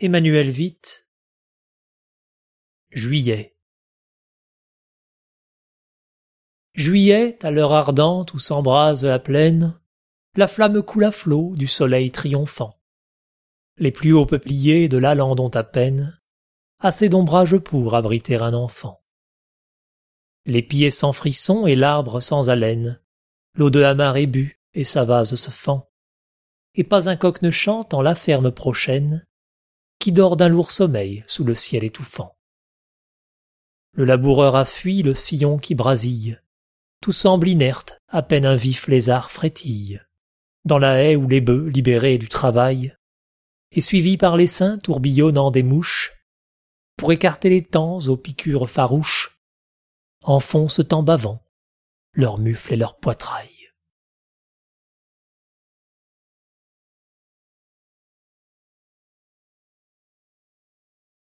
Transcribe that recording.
Emmanuel Vite Juillet Juillet, à l'heure ardente où s'embrase la plaine, la flamme coule à flot du soleil triomphant. Les plus hauts peupliers de la lande ont à peine assez d'ombrage pour abriter un enfant. Les pieds sans frisson et l'arbre sans haleine, l'eau de la marée bue et sa vase se fend, et pas un coq ne chante en la ferme prochaine, qui dort d'un lourd sommeil sous le ciel étouffant. Le laboureur a fui le sillon qui brasille, tout semble inerte, à peine un vif lézard frétille, dans la haie où les bœufs, libérés du travail, et suivis par les saints tourbillonnant des mouches, pour écarter les temps aux piqûres farouches, enfoncent en bavant leurs mufles et leurs poitrails.